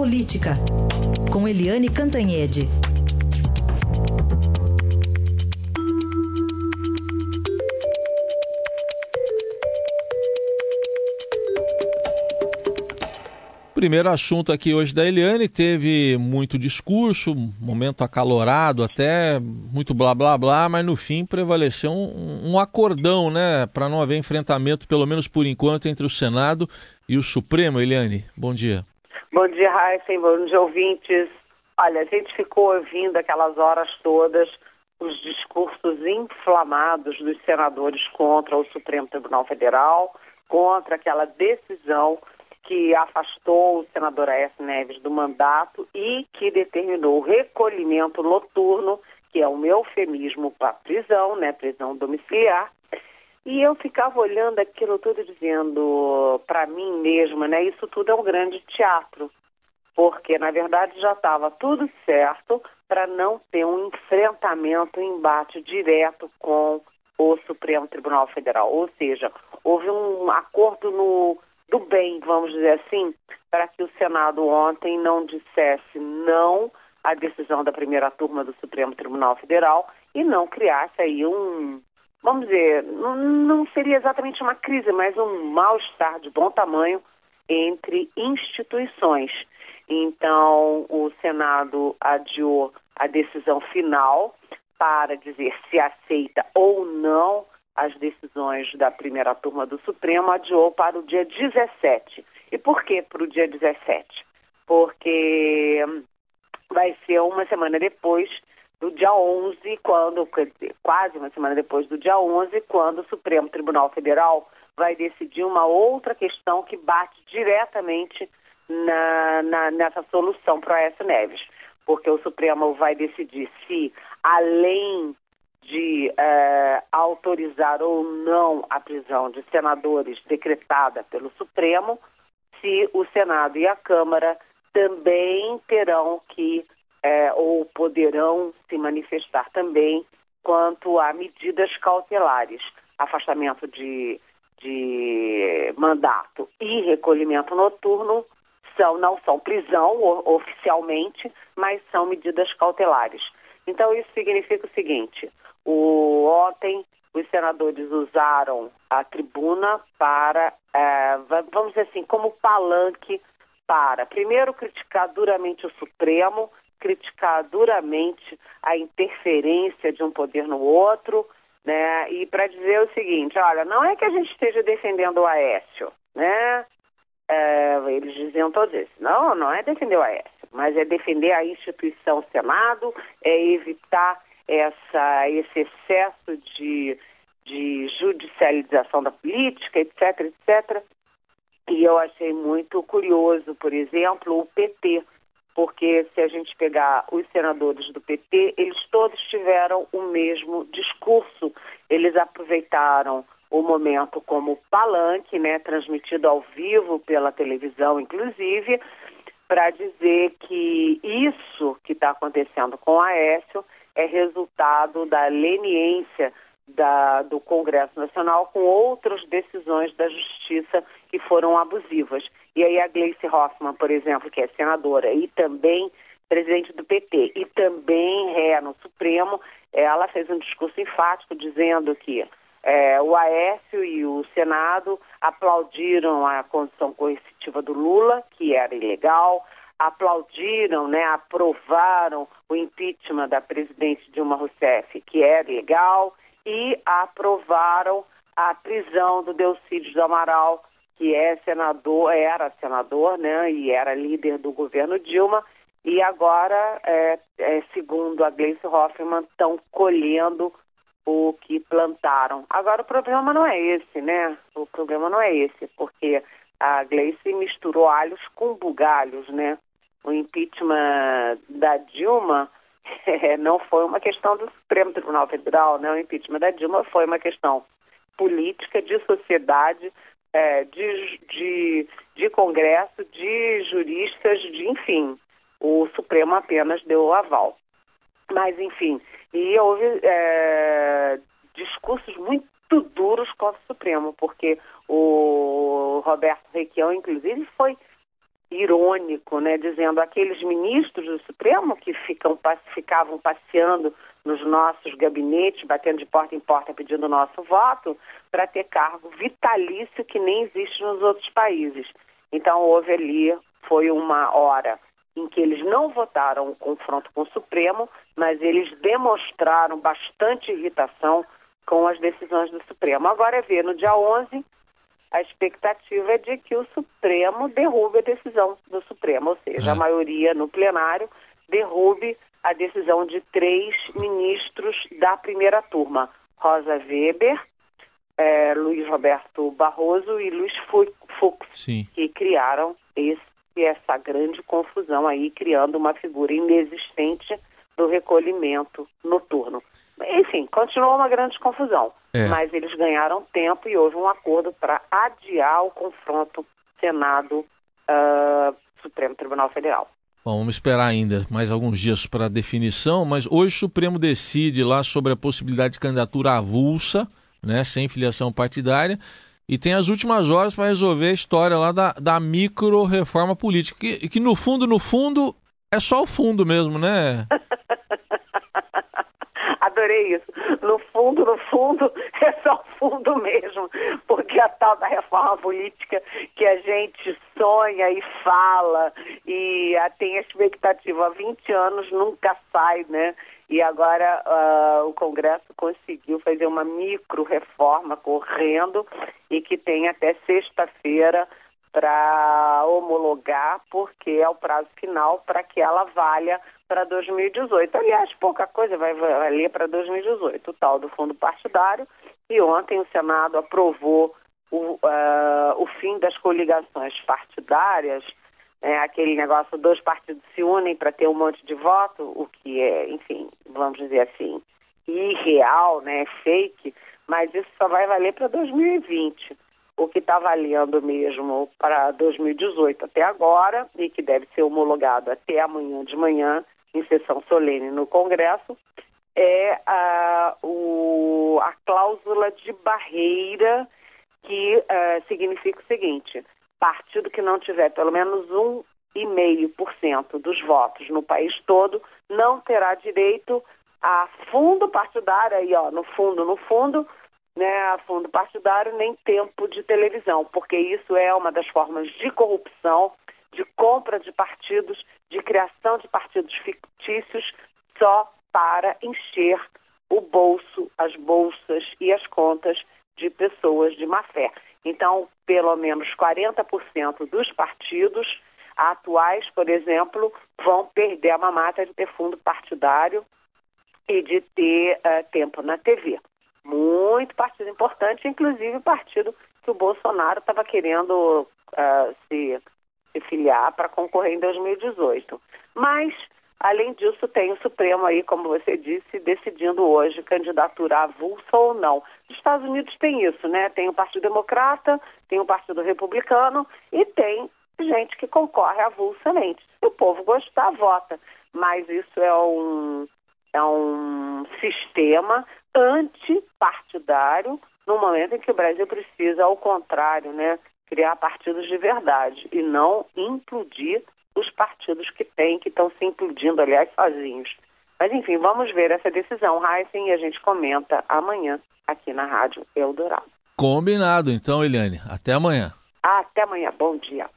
Política, com Eliane Cantanhede. Primeiro assunto aqui hoje da Eliane, teve muito discurso, momento acalorado até, muito blá blá blá, mas no fim prevaleceu um, um acordão, né, para não haver enfrentamento, pelo menos por enquanto, entre o Senado e o Supremo. Eliane, bom dia. Bom dia, Raíssen, bom dia, ouvintes. Olha, a gente ficou ouvindo aquelas horas todas os discursos inflamados dos senadores contra o Supremo Tribunal Federal, contra aquela decisão que afastou o senador Aécio Neves do mandato e que determinou o recolhimento noturno, que é um eufemismo para prisão, né, prisão domiciliar. E eu ficava olhando aquilo tudo dizendo para mim mesma, né, isso tudo é um grande teatro, porque na verdade já estava tudo certo para não ter um enfrentamento, um embate direto com o Supremo Tribunal Federal. Ou seja, houve um acordo no do bem, vamos dizer assim, para que o Senado ontem não dissesse não à decisão da primeira turma do Supremo Tribunal Federal e não criasse aí um, vamos dizer, não, não seria exatamente uma crise, mas um mal-estar de bom tamanho entre instituições. Então, o Senado adiou a decisão final para dizer se aceita ou não as decisões da primeira turma do Supremo, adiou para o dia 17. E por que para o dia 17? Porque vai ser uma semana depois do dia 11, quando, quase uma semana depois do dia 11, quando o Supremo Tribunal Federal vai decidir uma outra questão que bate diretamente na, na, nessa solução para o Aécio Neves. Porque o Supremo vai decidir se, além de é, autorizar ou não a prisão de senadores decretada pelo Supremo, se o Senado e a Câmara também terão que é, ou poderão se manifestar também quanto a medidas cautelares, afastamento de, de mandato e recolhimento noturno são não são prisão oficialmente, mas são medidas cautelares. Então isso significa o seguinte: o, ontem, os senadores usaram a tribuna para, é, vamos dizer assim, como palanque para, primeiro, criticar duramente o Supremo, criticar duramente a interferência de um poder no outro, né? E para dizer o seguinte, olha, não é que a gente esteja defendendo o Aécio, né? É, eles diziam todos isso. Não, não é defender o Aécio, mas é defender a instituição Senado, é evitar essa, esse excesso de, de judicialização da política, etc, etc. E eu achei muito curioso, por exemplo, o PT, porque se a gente pegar os senadores do PT, eles todos tiveram o mesmo discurso. Eles aproveitaram o momento como palanque, né, transmitido ao vivo pela televisão, inclusive, para dizer que isso que está acontecendo com o Aécio é resultado da leniência da, do Congresso Nacional com outras decisões da Justiça que foram abusivas. E aí a Gleice Hoffmann, por exemplo, que é senadora e também presidente do PT e também ré no Supremo, ela fez um discurso enfático dizendo que é, o Aécio e o Senado aplaudiram a condição coercitiva do Lula, que era ilegal, aplaudiram, né, aprovaram o impeachment da presidente Dilma Rousseff, que é legal, e aprovaram a prisão do Delcídio do Amaral, que é senador, era senador, né, e era líder do governo Dilma, e agora, é, é, segundo a Gleice Hoffmann, estão colhendo o que plantaram. Agora, o problema não é esse, né? O problema não é esse, porque a Gleice misturou alhos com bugalhos, né? o impeachment da Dilma é, não foi uma questão do Supremo Tribunal Federal, né? O impeachment da Dilma foi uma questão política, de sociedade, é, de, de, de Congresso, de juristas, de enfim. O Supremo apenas deu o aval. Mas, enfim, e houve é, discursos muito duros contra o Supremo, porque o Roberto Requião, inclusive, foi irônico, né, dizendo aqueles ministros do Supremo ficam, ficavam passeando nos nossos gabinetes, batendo de porta em porta pedindo nosso voto, para ter cargo vitalício que nem existe nos outros países. Então houve ali, foi uma hora em que eles não votaram o confronto com o Supremo, mas eles demonstraram bastante irritação com as decisões do Supremo. Agora é ver, no dia 11, a expectativa é de que o Supremo derrube a decisão do Supremo, ou seja, a é. maioria no plenário derrube a decisão de três ministros da primeira turma: Rosa Weber, é, Luiz Roberto Barroso e Luiz Fux, Sim. que criaram esse, essa grande confusão aí, criando uma figura inexistente do recolhimento noturno. Enfim, continuou uma grande confusão, é. mas eles ganharam tempo e houve um acordo para adiar o confronto Senado uh, Supremo Tribunal Federal. Bom, vamos esperar ainda mais alguns dias para a definição, mas hoje o Supremo decide lá sobre a possibilidade de candidatura avulsa, né, sem filiação partidária, e tem as últimas horas para resolver a história lá da, da micro-reforma política, que, que no fundo, no fundo, é só o fundo mesmo, né? adorei isso. No fundo, no fundo, é só fundo mesmo, porque a tal da reforma política que a gente sonha e fala e tem a expectativa há 20 anos nunca sai, né? E agora uh, o Congresso conseguiu fazer uma micro reforma correndo e que tem até sexta-feira para homologar, porque é o prazo final para que ela valha para 2018. Aliás, pouca coisa vai valer para 2018, o tal do fundo partidário. E ontem o Senado aprovou o, uh, o fim das coligações partidárias, né, aquele negócio, dois partidos se unem para ter um monte de voto, o que é, enfim, vamos dizer assim, irreal, né, fake, mas isso só vai valer para 2020 o que está valendo mesmo para 2018 até agora e que deve ser homologado até amanhã de manhã em sessão solene no Congresso, é a, o, a cláusula de barreira que uh, significa o seguinte: partido que não tiver pelo menos 1,5% dos votos no país todo não terá direito a fundo partidário, aí ó, no fundo, no fundo, né, a fundo partidário, nem tempo de televisão, porque isso é uma das formas de corrupção, de compra de partidos de criação de partidos fictícios só para encher o bolso, as bolsas e as contas de pessoas de má fé. Então, pelo menos 40% dos partidos atuais, por exemplo, vão perder a mamata de ter fundo partidário e de ter uh, tempo na TV. Muito partido importante, inclusive o partido que o Bolsonaro estava querendo uh, se se filiar para concorrer em 2018. Mas, além disso, tem o Supremo aí, como você disse, decidindo hoje candidatura avulsa ou não. Os Estados Unidos tem isso, né? Tem o Partido Democrata, tem o Partido Republicano e tem gente que concorre avulsamente. Se o povo gostar, vota. Mas isso é um, é um sistema antipartidário no momento em que o Brasil precisa, ao contrário, né, criar partidos de verdade e não implodir os partidos que têm, que estão se implodindo, aliás, sozinhos. Mas, enfim, vamos ver essa decisão, Heisen, e a gente comenta amanhã aqui na Rádio Eldorado. Combinado, então, Eliane. Até amanhã. Até amanhã. Bom dia.